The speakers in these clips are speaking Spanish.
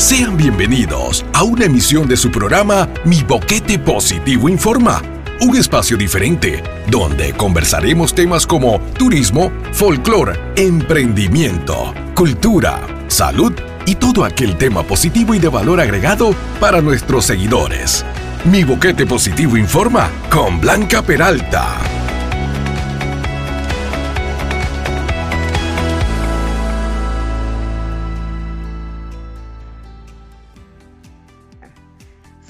Sean bienvenidos a una emisión de su programa Mi Boquete Positivo Informa, un espacio diferente donde conversaremos temas como turismo, folclore, emprendimiento, cultura, salud y todo aquel tema positivo y de valor agregado para nuestros seguidores. Mi Boquete Positivo Informa con Blanca Peralta.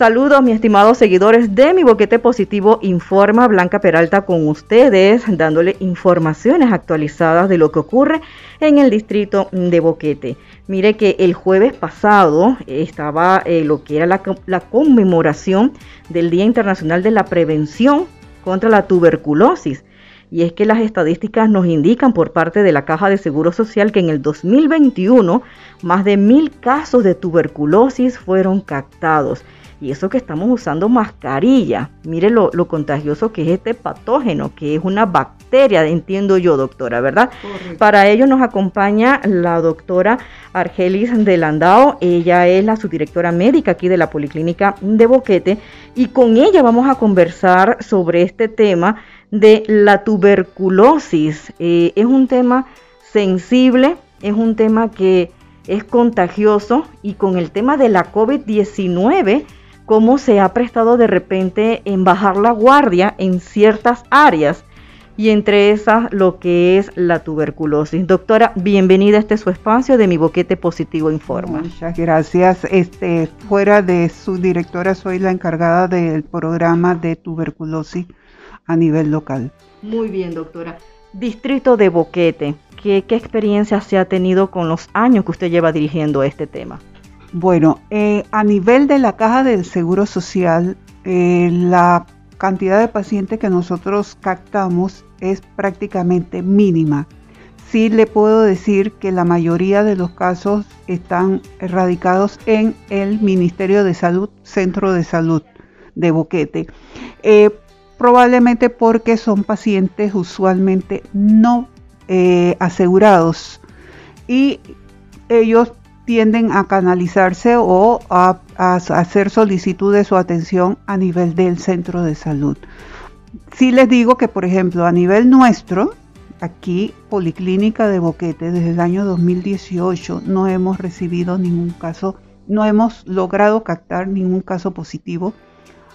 Saludos, mis estimados seguidores de mi Boquete Positivo Informa Blanca Peralta con ustedes, dándole informaciones actualizadas de lo que ocurre en el distrito de Boquete. Mire que el jueves pasado estaba eh, lo que era la, la conmemoración del Día Internacional de la Prevención contra la Tuberculosis. Y es que las estadísticas nos indican por parte de la Caja de Seguro Social que en el 2021 más de mil casos de tuberculosis fueron captados. Y eso que estamos usando mascarilla. Mire lo, contagioso que es este patógeno, que es una bacteria, entiendo yo, doctora, ¿verdad? Para ello nos acompaña la doctora Argelis de Landao. Ella es la subdirectora médica aquí de la Policlínica de Boquete. Y con ella vamos a conversar sobre este tema de la tuberculosis. Eh, es un tema sensible, es un tema que es contagioso y con el tema de la COVID-19 cómo se ha prestado de repente en bajar la guardia en ciertas áreas y entre esas lo que es la tuberculosis. Doctora, bienvenida a este su espacio de Mi Boquete Positivo Informa. Muchas gracias. Este, fuera de su directora, soy la encargada del programa de tuberculosis a nivel local. Muy bien, doctora. Distrito de Boquete, ¿qué, qué experiencia se ha tenido con los años que usted lleva dirigiendo este tema? Bueno, eh, a nivel de la caja del Seguro Social, eh, la cantidad de pacientes que nosotros captamos es prácticamente mínima. Sí le puedo decir que la mayoría de los casos están erradicados en el Ministerio de Salud, Centro de Salud de Boquete. Eh, probablemente porque son pacientes usualmente no asegurados y ellos tienden a canalizarse o a, hacer solicitudes o atención a nivel del centro de salud. Sí les digo que, por ejemplo, a nivel nuestro, aquí, Policlínica de Boquete, desde el año 2018 no hemos recibido ningún caso, no hemos logrado captar ningún caso positivo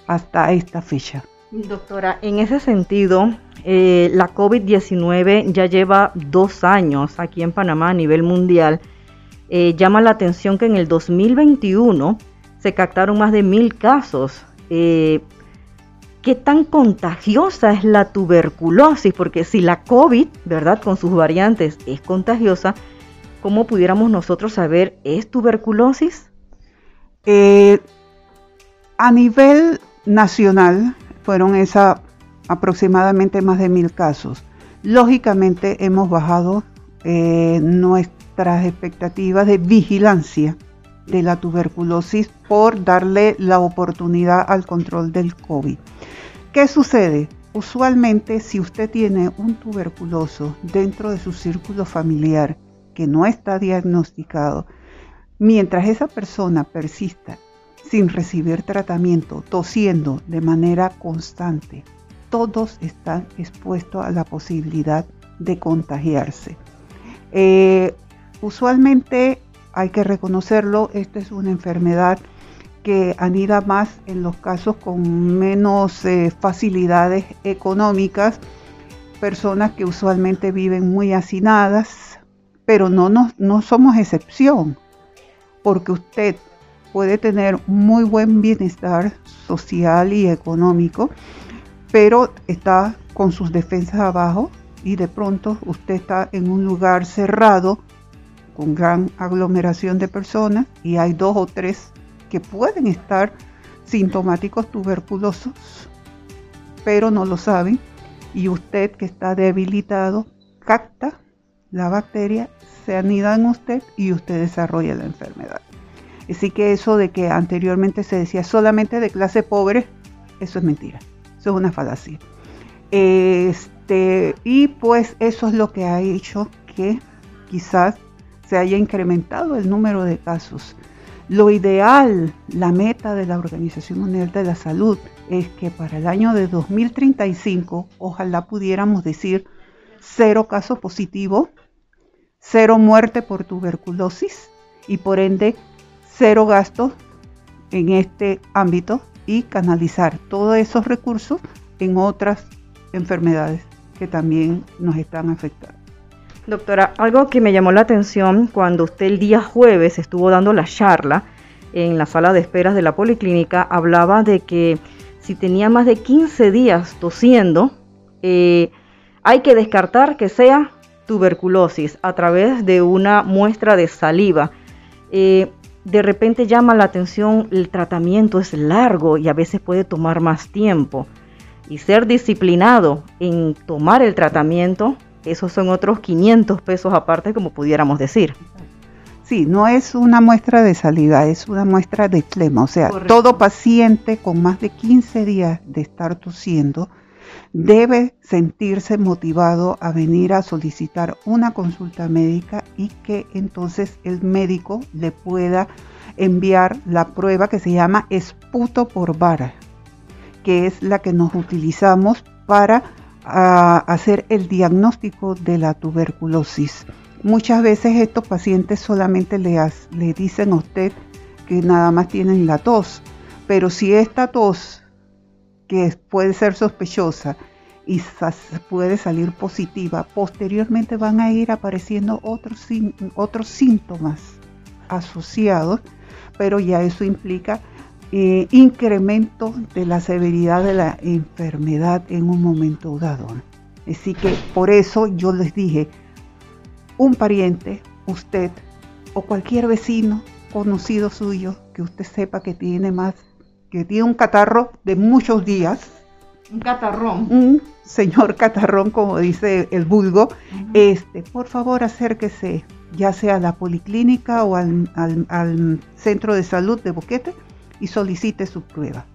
hasta esta fecha. Doctora, en ese sentido, eh, la COVID-19 ya lleva dos años aquí en Panamá a nivel mundial eh, llama la atención que en el 2021 se captaron más de mil casos. Eh, ¿Qué tan contagiosa es la tuberculosis? Porque si la COVID, ¿verdad? Con sus variantes es contagiosa, ¿cómo pudiéramos nosotros saber es tuberculosis? Eh, a nivel nacional fueron esa aproximadamente más de mil casos. Lógicamente hemos bajado nuestra nuestras expectativas de vigilancia de la tuberculosis por darle la oportunidad al control del COVID. ¿Qué sucede? Usualmente si usted tiene un tuberculoso dentro de su círculo familiar que no está diagnosticado, mientras esa persona persista sin recibir tratamiento, tosiendo de manera constante, todos están expuestos a la posibilidad de contagiarse. Eh, Usualmente hay que reconocerlo, esta es una enfermedad que anida más en los casos con menos eh, facilidades económicas, personas que usualmente viven muy hacinadas, pero no, no, no somos excepción, porque usted puede tener muy buen bienestar social y económico, pero está con sus defensas abajo y de pronto usted está en un lugar cerrado con gran aglomeración de personas y hay dos o tres que pueden estar sintomáticos tuberculosos, pero no lo saben. Y usted que está debilitado capta la bacteria, se anida en usted y usted desarrolla la enfermedad. Así que eso de que anteriormente se decía solamente de clase pobre, eso es mentira. Eso es una falacia. Este, y pues eso es lo que ha hecho que quizás se haya incrementado el número de casos. Lo ideal, la meta de la Organización Mundial de la Salud es que para el año de 2035, ojalá pudiéramos decir cero casos positivos, cero muerte por tuberculosis y por ende cero gastos en este ámbito y canalizar todos esos recursos en otras enfermedades que también nos están afectando. Doctora, algo que me llamó la atención cuando usted el día jueves estuvo dando la charla en la sala de esperas de la policlínica, hablaba de que si tenía más de 15 días tosiendo, eh, hay que descartar que sea tuberculosis a través de una muestra de saliva. Eh, de repente llama la atención, el tratamiento es largo y a veces puede tomar más tiempo. Y ser disciplinado en tomar el tratamiento esos son otros 500 pesos aparte, como pudiéramos decir. Sí, no es una muestra de saliva, es una muestra de clema. O sea, todo paciente con más de 15 días de estar tosiendo debe sentirse motivado a venir a solicitar una consulta médica y que entonces el médico le pueda enviar la prueba que se llama esputo por vara, que es la que nos utilizamos para a hacer el diagnóstico de la tuberculosis. Muchas veces estos pacientes solamente le, le dicen a usted que nada más tienen la tos, pero si esta tos, que puede ser sospechosa y puede salir positiva, posteriormente van a ir apareciendo otros, otros síntomas asociados, pero ya eso implica eh, incremento de la severidad de la enfermedad en un momento dado. Así que por eso yo les dije, un pariente, usted o cualquier vecino conocido suyo que usted sepa que tiene más, que tiene un catarro de muchos días. Un catarrón. Un señor catarrón, como dice el vulgo. Este, por favor acérquese ya sea a la policlínica o al, al centro de salud de Boquete y solicite su prueba.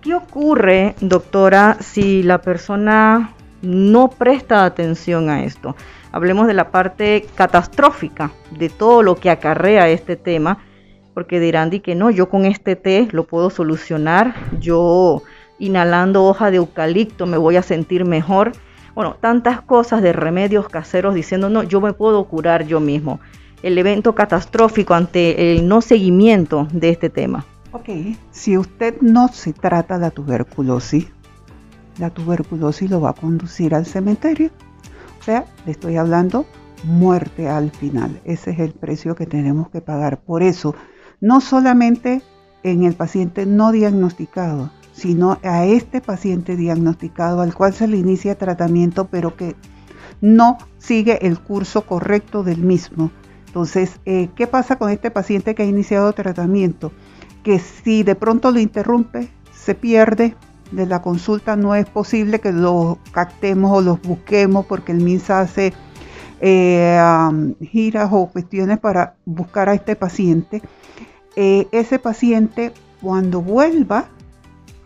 ¿Qué ocurre, doctora, si la persona no presta atención a esto? Hablemos de la parte catastrófica de todo lo que acarrea este tema, porque dirán di que no, yo con este té lo puedo solucionar, yo inhalando hoja de eucalipto me voy a sentir mejor. Bueno, tantas cosas de remedios caseros diciendo, no, yo me puedo curar yo mismo. El evento catastrófico ante el no seguimiento de este tema. Ok, si usted no se trata la tuberculosis, la tuberculosis lo va a conducir al cementerio. O sea, le estoy hablando muerte al final. Ese es el precio que tenemos que pagar. Por eso, no solamente en el paciente no diagnosticado, sino a este paciente diagnosticado al cual se le inicia tratamiento, pero que no sigue el curso correcto del mismo. Entonces, eh, ¿qué pasa con este paciente que ha iniciado tratamiento? Que si de pronto lo interrumpe, se pierde de la consulta, no es posible que lo captemos o los busquemos porque el MINSA hace eh, giras o cuestiones para buscar a este paciente. Eh, ese paciente cuando vuelva,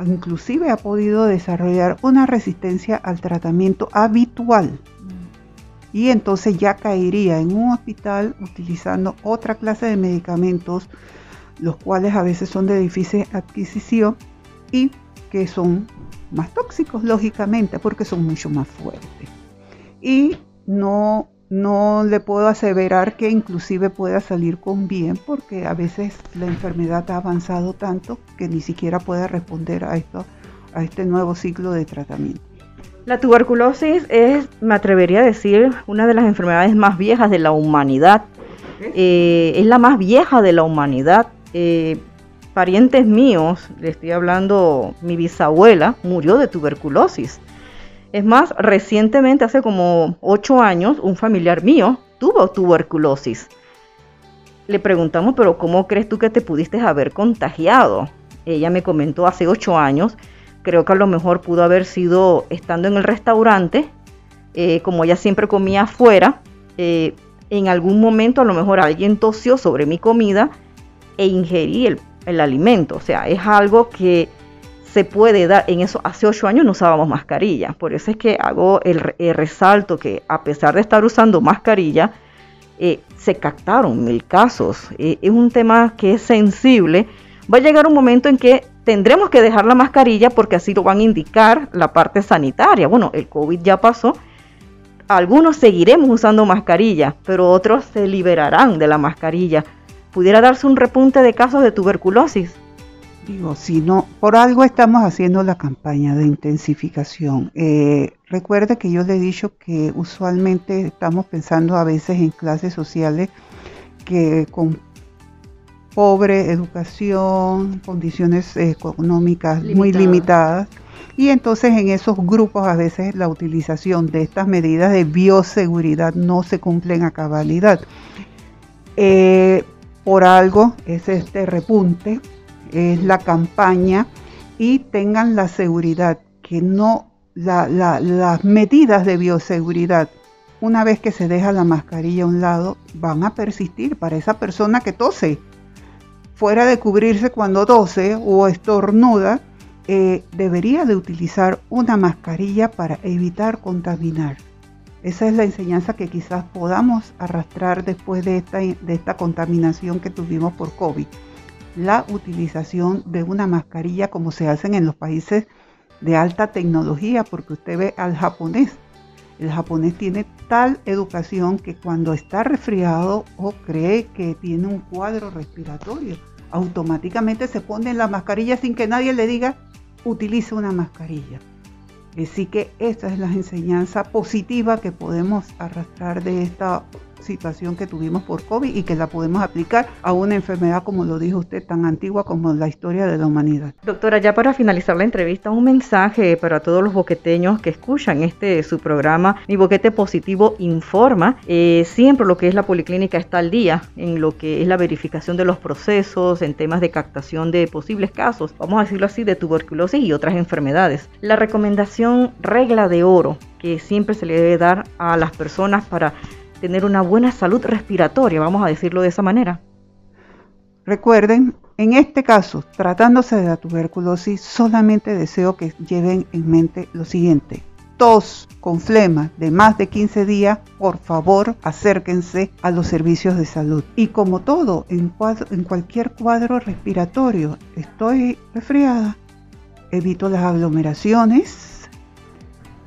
inclusive ha podido desarrollar una resistencia al tratamiento habitual. Y entonces ya caería en un hospital utilizando otra clase de medicamentos los cuales a veces son de difícil adquisición y que son más tóxicos, lógicamente, porque son mucho más fuertes. Y no, no le puedo aseverar que inclusive pueda salir con bien, porque a veces la enfermedad ha avanzado tanto que ni siquiera puede responder a, esto, a este nuevo ciclo de tratamiento. La tuberculosis es, me atrevería a decir, una de las enfermedades más viejas de la humanidad. Eh, es la más vieja de la humanidad eh, parientes míos, le estoy hablando, mi bisabuela murió de tuberculosis. Es más, recientemente, hace como ocho años, un familiar mío tuvo tuberculosis. Le preguntamos, pero ¿cómo crees tú que te pudiste haber contagiado? Ella me comentó hace ocho años, creo que a lo mejor pudo haber sido estando en el restaurante, eh, como ella siempre comía afuera, eh, en algún momento a lo mejor alguien tosió sobre mi comida e ingerir el, alimento. O sea, es algo que se puede dar. En eso, hace ocho años no usábamos mascarilla. Por eso es que hago el, resalto que a pesar de estar usando mascarilla, eh, se captaron mil casos. Eh, es un tema que es sensible. Va a llegar un momento en que tendremos que dejar la mascarilla porque así lo van a indicar la parte sanitaria. Bueno, el COVID ya pasó. Algunos seguiremos usando mascarilla, pero otros se liberarán de la mascarilla. Pudiera darse un repunte de casos de tuberculosis. Digo, si no, por algo estamos haciendo la campaña de intensificación. Eh, recuerde que yo le he dicho que usualmente estamos pensando a veces en clases sociales que con pobre educación, condiciones económicas muy limitadas. Y entonces en esos grupos a veces la utilización de estas medidas de bioseguridad no se cumplen a cabalidad. Eh, por algo es este repunte es la campaña y tengan la seguridad que no las medidas de bioseguridad una vez que se deja la mascarilla a un lado van a persistir para esa persona que tose. Fuera de cubrirse cuando tose o estornuda eh, debería de utilizar una mascarilla para evitar contaminar esa es la enseñanza que quizás podamos arrastrar después de esta, de esta contaminación que tuvimos por COVID la utilización de una mascarilla como se hacen en los países de alta tecnología, porque usted ve al japonés. El japonés tiene tal educación que cuando está resfriado o cree que tiene un cuadro respiratorio, automáticamente se pone la mascarilla sin que nadie le diga utilice una mascarilla. Así que esta es la enseñanza positiva que podemos arrastrar de esta situación que tuvimos por COVID y que la podemos aplicar a una enfermedad, como lo dijo usted, tan antigua como la historia de la humanidad. Doctora, ya para finalizar la entrevista, un mensaje para todos los boqueteños que escuchan este su programa, Mi Boquete Positivo Informa. Eh, siempre lo que es la policlínica está al día en lo que es la verificación de los procesos, en temas de captación de posibles casos, vamos a decirlo así, de tuberculosis y otras enfermedades. La recomendación regla de oro que siempre se le debe dar a las personas para tener una buena salud respiratoria, vamos a decirlo de esa manera. Recuerden, en este caso, tratándose de la tuberculosis, solamente deseo que lleven en mente lo siguiente. Tos con flema de más de 15 días, por favor acérquense a los servicios de salud. Y como todo, en, en cualquier cuadro respiratorio, estoy resfriada, evito las aglomeraciones,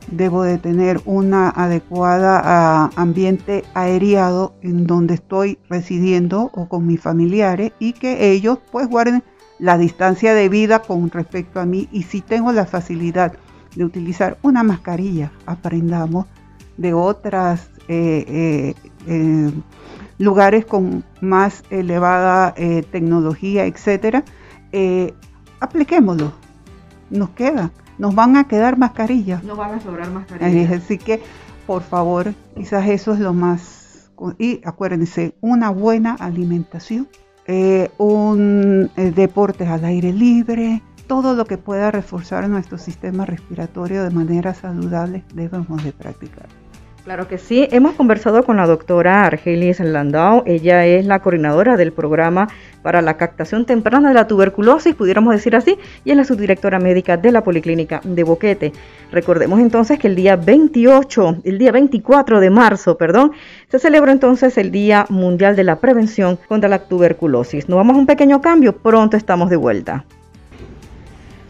debo de tener una adecuada ah, ambiente aereado en donde estoy residiendo o con mis familiares y que ellos pues guarden la distancia de vida con respecto a mí. Y si tengo la facilidad de utilizar una mascarilla, aprendamos de otras eh, eh, eh, lugares con más elevada tecnología, etcétera, apliquémoslo, nos queda nos van a quedar mascarillas. No van a sobrar mascarillas. Así que, por favor, quizás eso es lo más... Y acuérdense, una buena alimentación, eh, un eh, deporte al aire libre, todo lo que pueda reforzar nuestro sistema respiratorio de manera saludable debemos de practicar. Claro que sí, hemos conversado con la doctora Argelis Landau, ella es la coordinadora del programa para la captación temprana de la tuberculosis, pudiéramos decir así, y es la subdirectora médica de la Policlínica de Boquete. Recordemos entonces que el día 28, el día 24 de marzo, perdón, se celebra entonces el Día Mundial de la Prevención contra la Tuberculosis. Nos vamos a un pequeño cambio, pronto estamos de vuelta.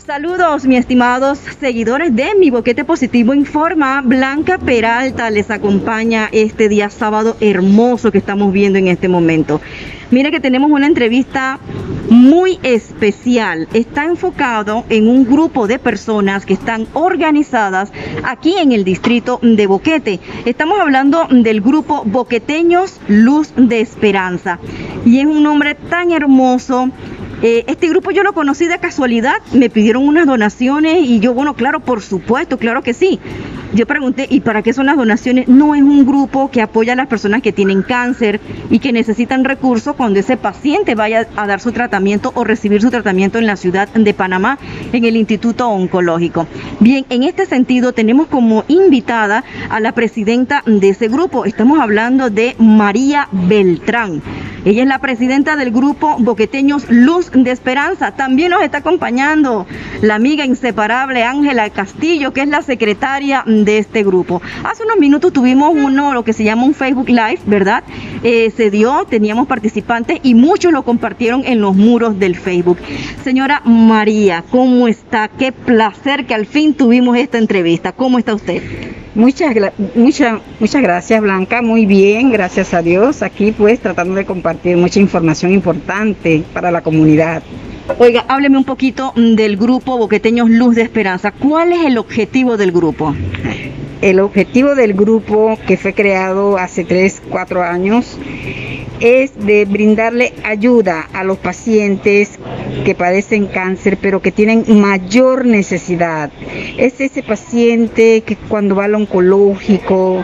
Saludos, mis estimados seguidores de Mi Boquete Positivo Informa. Blanca Peralta les acompaña este día sábado hermoso que estamos viendo en este momento. Mire que tenemos una entrevista muy especial. Está enfocado en un grupo de personas que están organizadas aquí en el distrito de Boquete. Estamos hablando del grupo Boqueteños Luz de Esperanza. Y es un nombre tan hermoso eh, este grupo yo lo conocí de casualidad, me pidieron unas donaciones y yo, bueno, claro, por supuesto, claro que sí. Yo pregunté, ¿y para qué son las donaciones? No es un grupo que apoya a las personas que tienen cáncer y que necesitan recursos cuando ese paciente vaya a dar su tratamiento o recibir su tratamiento en la ciudad de Panamá, en el Instituto Oncológico. Bien, en este sentido tenemos como invitada a la presidenta de ese grupo. Estamos hablando de María Beltrán. Ella es la presidenta del grupo Boqueteños Luz de Esperanza. También nos está acompañando la amiga inseparable Ángela Castillo, que es la secretaria este grupo. Hace unos minutos tuvimos uno, lo que se llama un Facebook Live, ¿verdad? Eh, se dio, teníamos participantes y muchos lo compartieron en los muros del Facebook. Señora María, ¿cómo está? Qué placer que al fin tuvimos esta entrevista. ¿Cómo está usted? Muchas, muchas, muchas gracias Blanca, muy bien, gracias a Dios. Aquí pues tratando de compartir mucha información importante para la comunidad. Oiga, hábleme un poquito del grupo Boqueteños Luz de Esperanza. ¿Cuál es el objetivo del grupo? El objetivo del grupo que fue creado hace 3, 4 años es de brindarle ayuda a los pacientes que padecen cáncer, pero que tienen mayor necesidad. Es ese paciente que cuando va al oncológico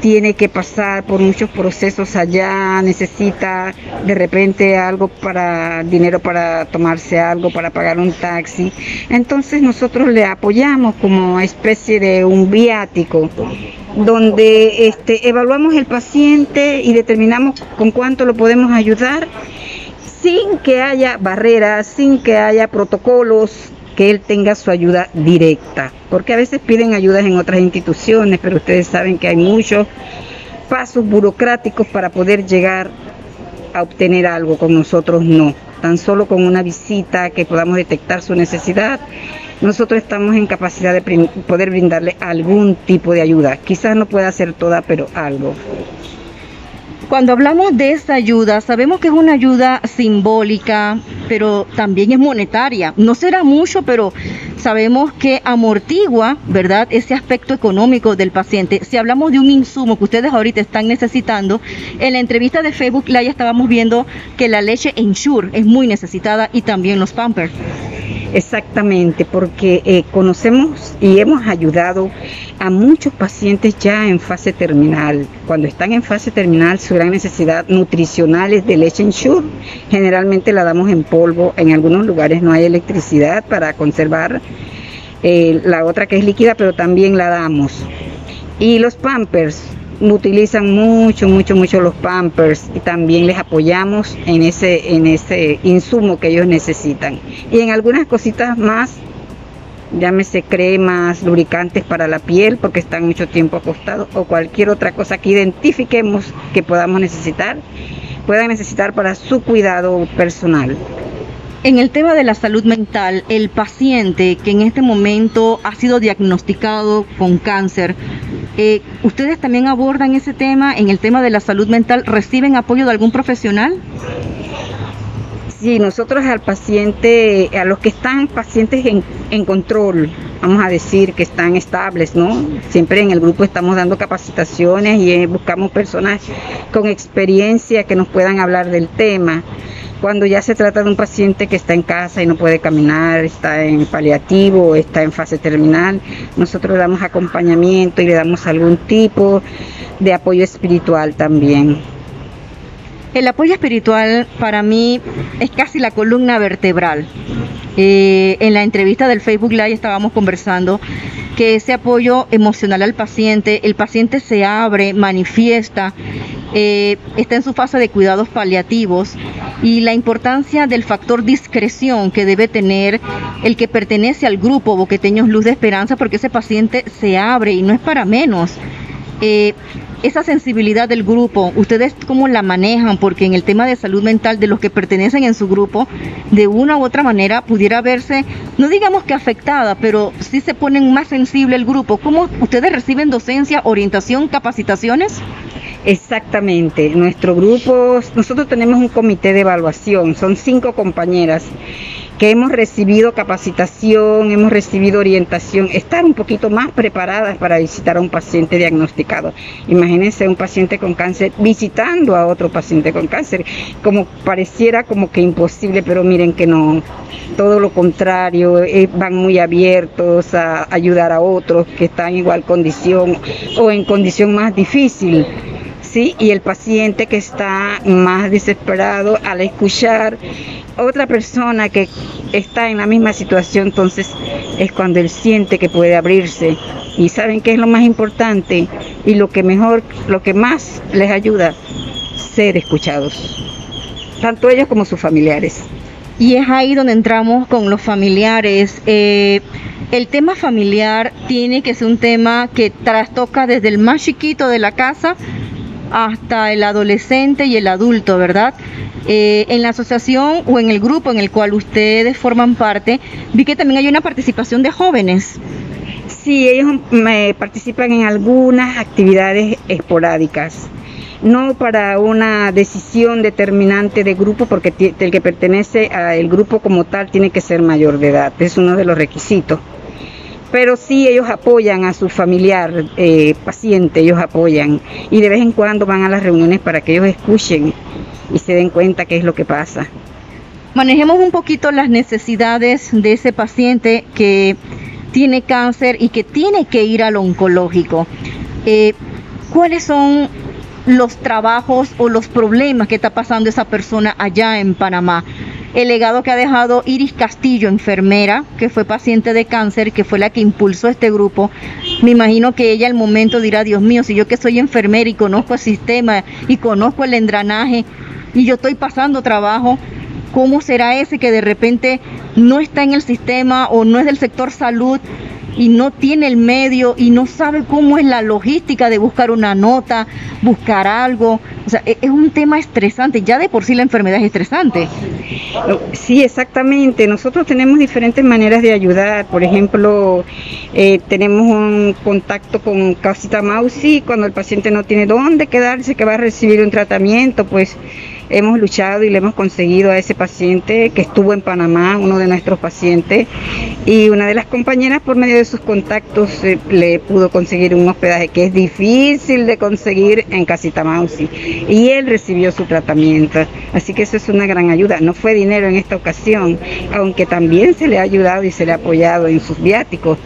tiene que pasar por muchos procesos allá, necesita de repente algo para dinero para tomarse algo, para pagar un taxi. Entonces nosotros le apoyamos como especie de un viático donde este, evaluamos el paciente y determinamos con cuánto lo podemos ayudar sin que haya barreras, sin que haya protocolos, que él tenga su ayuda directa. Porque a veces piden ayudas en otras instituciones, pero ustedes saben que hay muchos pasos burocráticos para poder llegar a obtener algo, con nosotros no. Tan solo con una visita que podamos detectar su necesidad nosotros estamos en capacidad de poder brindarle algún tipo de ayuda. Quizás no pueda hacer toda, pero algo. Cuando hablamos de esa ayuda, sabemos que es una ayuda simbólica, pero también es monetaria. No será mucho, pero sabemos que amortigua, ¿verdad?, ese aspecto económico del paciente. Si hablamos de un insumo que ustedes ahorita están necesitando, en la entrevista de Facebook ya estábamos viendo que la leche Ensure es muy necesitada y también los Pampers. Exactamente, porque eh, conocemos y hemos ayudado a muchos pacientes ya en fase terminal. Cuando están en fase terminal, su gran necesidad nutricional es de leche Ensure. Generalmente la damos en polvo. En algunos lugares no hay electricidad para conservar eh, la otra que es líquida, pero también la damos. Y los Pampers, utilizan mucho, mucho, mucho los Pampers y también les apoyamos en ese, en ese insumo que ellos necesitan. Y en algunas cositas más, llámese cremas, lubricantes para la piel porque están mucho tiempo acostados o cualquier otra cosa que identifiquemos que podamos necesitar, puedan necesitar para su cuidado personal. En el tema de la salud mental, el paciente que en este momento ha sido diagnosticado con cáncer, eh, ¿ustedes también abordan ese tema en el tema de la salud mental? ¿Reciben apoyo de algún profesional? Sí, nosotros al paciente, a los que están pacientes en, en, control, vamos a decir que están estables, ¿no? Siempre en el grupo estamos dando capacitaciones y eh, buscamos personas con experiencia que nos puedan hablar del tema. Cuando ya se trata de un paciente que está en casa y no puede caminar, está en paliativo, está en fase terminal, nosotros le damos acompañamiento y le damos algún tipo de apoyo espiritual también. El apoyo espiritual para mí es casi la columna vertebral. Eh, en la entrevista del Facebook Live estábamos conversando que ese apoyo emocional al paciente, el paciente se abre, manifiesta, eh, está en su fase de cuidados paliativos y la importancia del factor discreción que debe tener el que pertenece al grupo Boqueteños Luz de Esperanza porque ese paciente se abre y no es para menos. Eh, esa sensibilidad del grupo, ¿ustedes cómo la manejan? Porque en el tema de salud mental de los que pertenecen en su grupo, de una u otra manera pudiera verse, no digamos que afectada, pero sí se ponen más sensible el grupo. ¿Cómo ustedes reciben docencia, orientación, capacitaciones? Exactamente, nuestro grupo, nosotros tenemos un comité de evaluación, son cinco compañeras que hemos recibido capacitación, hemos recibido orientación, estar un poquito más preparadas para visitar a un paciente diagnosticado. Imagínense un paciente con cáncer visitando a otro paciente con cáncer, como pareciera como que imposible, pero miren que no, todo lo contrario, eh, van muy abiertos a ayudar a otros que están en igual condición o en condición más difícil. ¿Sí? Y el paciente que está más desesperado al escuchar otra persona que está en la misma situación, entonces es cuando él siente que puede abrirse. Y saben qué es lo más importante y lo que mejor, lo que más les ayuda, ser escuchados. tanto ellos como sus familiares. Y es ahí donde entramos con los familiares. Eh, el tema familiar tiene que ser un tema que trastoca desde el más chiquito de la casa hasta el adolescente y el adulto, ¿verdad? Eh, en la asociación o en el grupo en el cual ustedes forman parte, vi que también hay una participación de jóvenes. Sí, ellos me participan en algunas actividades esporádicas no para una decisión determinante de grupo, porque el que pertenece al grupo como tal tiene que ser mayor de edad, es uno de los requisitos. Pero sí ellos apoyan a su familiar eh, paciente, ellos apoyan y de vez en cuando van a las reuniones para que ellos escuchen y se den cuenta qué es lo que pasa. Manejemos un poquito las necesidades de ese paciente que tiene cáncer y que tiene que ir al oncológico. Eh, ¿Cuáles son los trabajos o los problemas que está pasando esa persona allá en Panamá. El legado que ha dejado Iris Castillo, enfermera, que fue paciente de cáncer, que fue la que impulsó este grupo. Me imagino que ella al momento dirá, Dios mío, si yo que soy enfermera y conozco el sistema y conozco el endranaje y yo estoy pasando trabajo, ¿cómo será ese que de repente no está en el sistema o no es del sector salud y no tiene el medio y no sabe cómo es la logística de buscar una nota, buscar algo. O sea, e-, es un tema estresante. Ya de por sí la enfermedad es estresante. Sí, exactamente. Nosotros tenemos diferentes maneras de ayudar. Por ejemplo, eh, tenemos un contacto con Casita Mausi cuando el paciente no tiene dónde quedarse, que va a recibir un tratamiento, pues hemos luchado y le hemos conseguido a ese paciente que estuvo en Panamá, uno de nuestros pacientes, y una de las compañeras por medio de sus contactos eh, le pudo conseguir un hospedaje que es difícil de conseguir en Casita Mausi y él recibió su tratamiento. Así que eso es una gran ayuda. No fue dinero en esta ocasión, aunque también se le ha ayudado y se le ha apoyado en sus viáticos.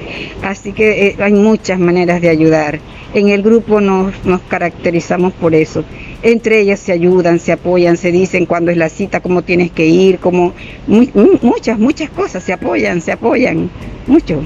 Así que eh, hay muchas maneras de ayudar. En el grupo nos, nos caracterizamos por eso entre ellas se ayudan, se apoyan, se dicen cuándo es la cita, cómo tienes que ir, como muchas, muchas cosas, se apoyan, se apoyan, mucho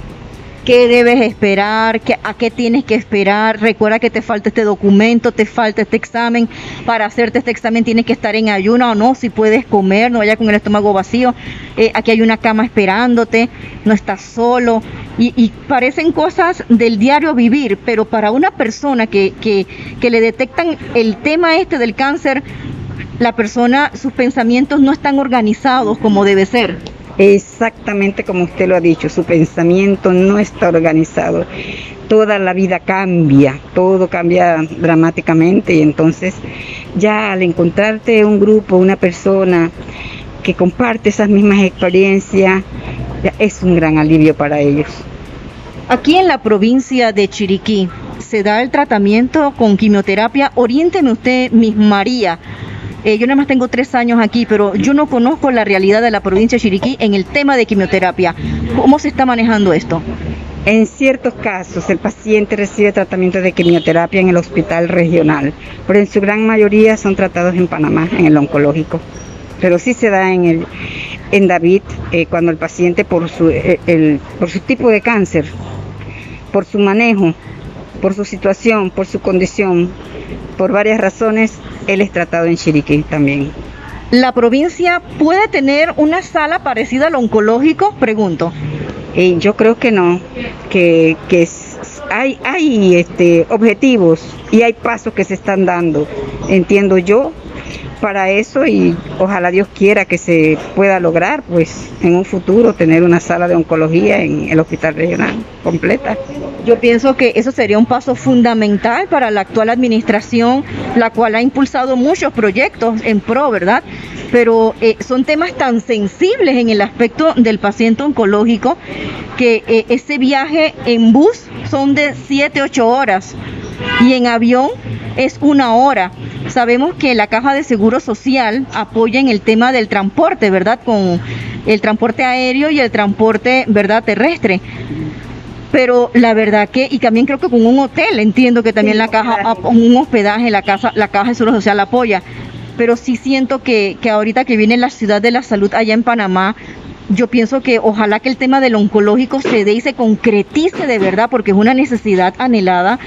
qué debes esperar, a qué tienes que esperar. Recuerda que te falta este documento, te falta este examen. Para hacerte este examen tienes que estar en ayuno o no, si puedes comer, no vaya con el estómago vacío. Eh, aquí hay una cama esperándote, no estás solo. Y, parecen cosas del diario vivir, pero para una persona que, que, que le detectan el tema este del cáncer, la persona, sus pensamientos no están organizados como debe ser. Exactamente como usted lo ha dicho, su pensamiento no está organizado. Toda la vida cambia, todo cambia dramáticamente y entonces ya al encontrarte un grupo, una persona que comparte esas mismas experiencias, es un gran alivio para ellos. Aquí en la provincia de Chiriquí se da el tratamiento con quimioterapia. Oriénteme usted, Miss María, eh, yo nada más tengo tres años aquí, pero yo no conozco la realidad de la provincia de Chiriquí en el tema de quimioterapia. ¿Cómo se está manejando esto? En ciertos casos, el paciente recibe tratamiento de quimioterapia en el hospital regional, pero en su gran mayoría son tratados en Panamá, en el oncológico. Pero sí se da en, el, en David eh, cuando el paciente, por su, eh, por su tipo de cáncer, por su manejo, por su situación, por su condición, por varias razones, él es tratado en Chiriquí también. ¿La provincia puede tener una sala parecida al oncológico? Pregunto. Eh, yo creo que no, que, hay, hay este, objetivos y hay pasos que se están dando, entiendo yo, para eso y ojalá Dios quiera que se pueda lograr, pues en un futuro tener una sala de oncología en el hospital regional completa. Yo pienso que eso sería un paso fundamental para la actual administración, la cual ha impulsado muchos proyectos en pro, ¿verdad? Pero eh, son temas tan sensibles en el aspecto del paciente oncológico que eh, ese viaje en bus son de 7, 8 horas y en avión es una hora. Sabemos que la Caja de Seguro Social apoya en el tema del transporte, ¿verdad? Con el transporte aéreo y el transporte, ¿verdad? Terrestre. Pero la verdad que, y también creo que con un hotel, entiendo que también la caja, un hospedaje, la casa, la Caja de Seguro Social apoya. Pero sí siento que, que ahorita que viene la ciudad de la salud allá en Panamá, yo pienso que ojalá que el tema del oncológico se dé y se concretice de verdad, porque es una necesidad anhelada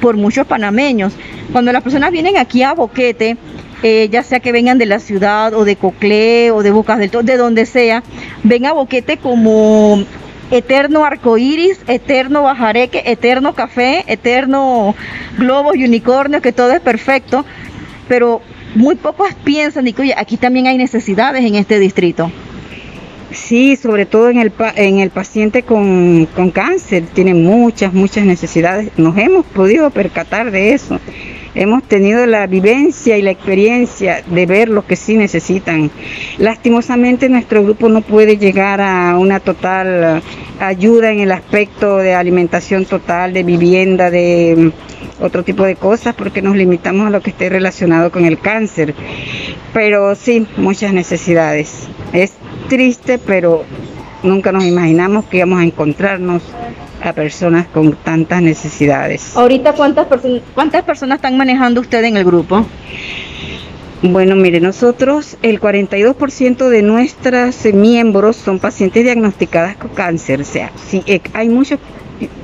por muchos panameños. Cuando las personas vienen aquí a Boquete, eh, ya sea que vengan de la ciudad o de Coclé o de Bocas del Toro, de donde sea, ven a Boquete como eterno arcoíris, eterno bajareque, eterno café, eterno globos y unicornios, que todo es perfecto, pero muy pocos piensan y que oye, aquí también hay necesidades en este distrito. Sí, sobre todo en el, en el paciente con, con cáncer, tiene muchas, muchas necesidades. Nos hemos podido percatar de eso hemos tenido la vivencia y la experiencia de ver lo que sí necesitan. Lastimosamente nuestro grupo no puede llegar a una total ayuda en el aspecto de alimentación total, de vivienda, de otro tipo de cosas, porque nos limitamos a lo que esté relacionado con el cáncer. Pero sí, muchas necesidades. Es triste, pero nunca nos imaginamos que íbamos a encontrarnos a personas con tantas necesidades. Ahorita, ¿cuántas, cuántas personas están manejando usted en el grupo? Bueno, mire, nosotros el 42% de nuestros miembros son pacientes diagnosticadas con cáncer. O sea, sí, eh, hay muchos,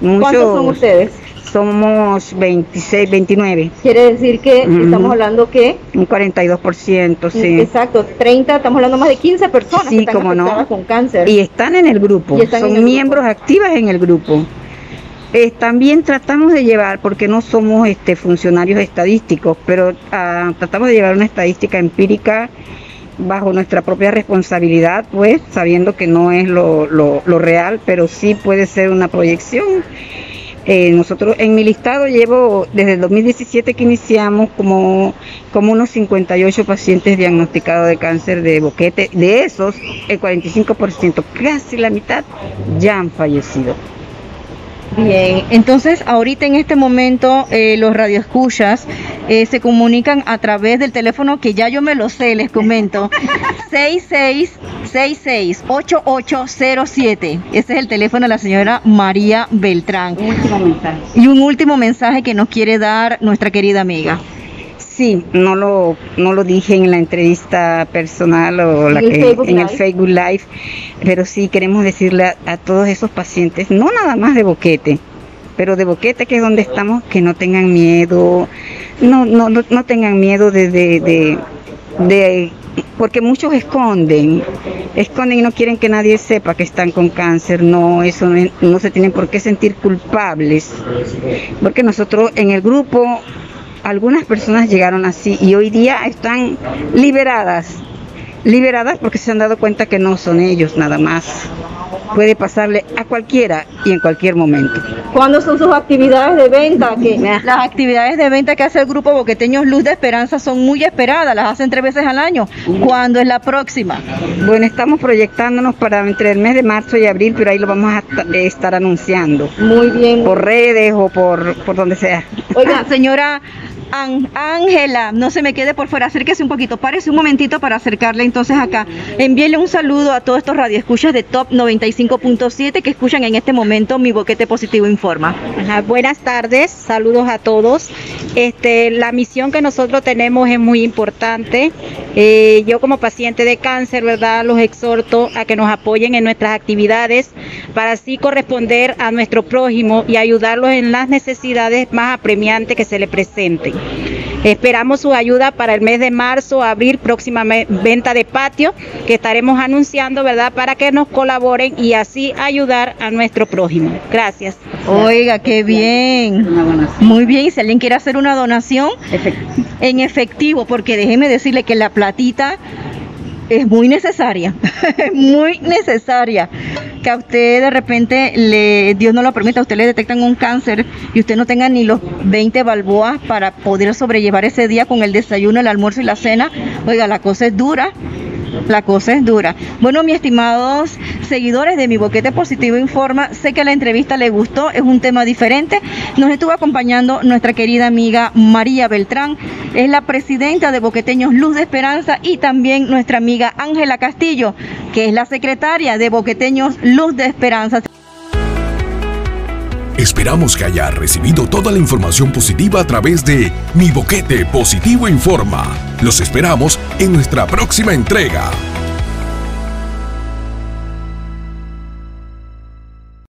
muchos... ¿Cuántos son ustedes? Somos 26, 29. Quiere decir que estamos hablando que... Un 42%, sí. Exacto, 30, estamos hablando más de 15 personas que están no. con cáncer. Y están en el grupo, son miembros activas en el grupo. también tratamos de llevar, porque no somos este, funcionarios estadísticos, pero ah, tratamos de llevar una estadística empírica bajo nuestra propia responsabilidad, pues sabiendo que no es lo, lo, lo real, pero sí puede ser una proyección eh, nosotros en mi listado llevo desde el 2017 que iniciamos como, como unos 58 pacientes diagnosticados de cáncer de boquete. De esos, el 45%, casi la mitad, ya han fallecido. Bien, entonces ahorita en este momento eh, los radioescuchas eh, se comunican a través del teléfono que ya yo me lo sé, les comento, 66668807. Ese es el teléfono de la señora María Beltrán. Un último mensaje. Y un último mensaje que nos quiere dar nuestra querida amiga. Sí, no lo, no lo dije en la entrevista personal o la que, en el Facebook Live, pero sí queremos decirle a, todos esos pacientes, no nada más de boquete, pero de boquete que es donde estamos, que no tengan miedo, no, no, no, tengan miedo de, de, de, porque muchos esconden, esconden y no quieren que nadie sepa que están con cáncer, no, eso no, no se tienen por qué sentir culpables, porque nosotros en el grupo algunas personas llegaron así y hoy día están liberadas, liberadas porque se han dado cuenta que no son ellos nada más. Puede pasarle a cualquiera y en cualquier momento. ¿Cuándo son sus actividades de venta? Que las actividades de venta que hace el grupo Boqueteños Luz de Esperanza son muy esperadas, las hacen tres veces al año. ¿Cuándo es la próxima? Bueno, estamos proyectándonos para entre el mes de marzo y abril, pero ahí lo vamos a estar anunciando. Muy bien. Por redes o por, por donde sea. Oiga, señora Ángela, no se me quede por fuera, acérquese un poquito, párese un momentito para acercarle entonces acá. Envíele un saludo a todos estos radioescuchas de Top 95.7 que escuchan en este momento mi boquete positivo informa. buenas tardes, saludos a todos. Este, la misión que nosotros tenemos es muy importante. Eh, yo como paciente de cáncer, ¿verdad? Los exhorto a que nos apoyen en nuestras actividades para así corresponder a nuestro prójimo y ayudarlos en las necesidades más apremiantes que se le presenten. Esperamos su ayuda para el mes de marzo, abril, próxima venta de patio que estaremos anunciando, ¿verdad? Para que nos colaboren y así ayudar a nuestro prójimo. Gracias. Oiga, qué bien. Muy bien, y si alguien quiere hacer una donación en efectivo, porque déjeme decirle que la platita es muy necesaria, muy necesaria. Que a usted de repente, le, Dios no lo permita, a usted le detectan un cáncer y usted no tenga ni los 20 balboas para poder sobrellevar ese día con el desayuno, el almuerzo y la cena. Oiga, la cosa es dura la cosa es dura. Bueno, mis estimados seguidores de mi Boquete Positivo Informa, sé que la entrevista le gustó, es un tema diferente. Nos estuvo acompañando nuestra querida amiga María Beltrán, es la presidenta de Boqueteños Luz de Esperanza y también nuestra amiga Ángela Castillo, que es la secretaria de Boqueteños Luz de Esperanza. Esperamos que haya recibido toda la información positiva a través de Mi Boquete Positivo Informa. Los esperamos en nuestra próxima entrega.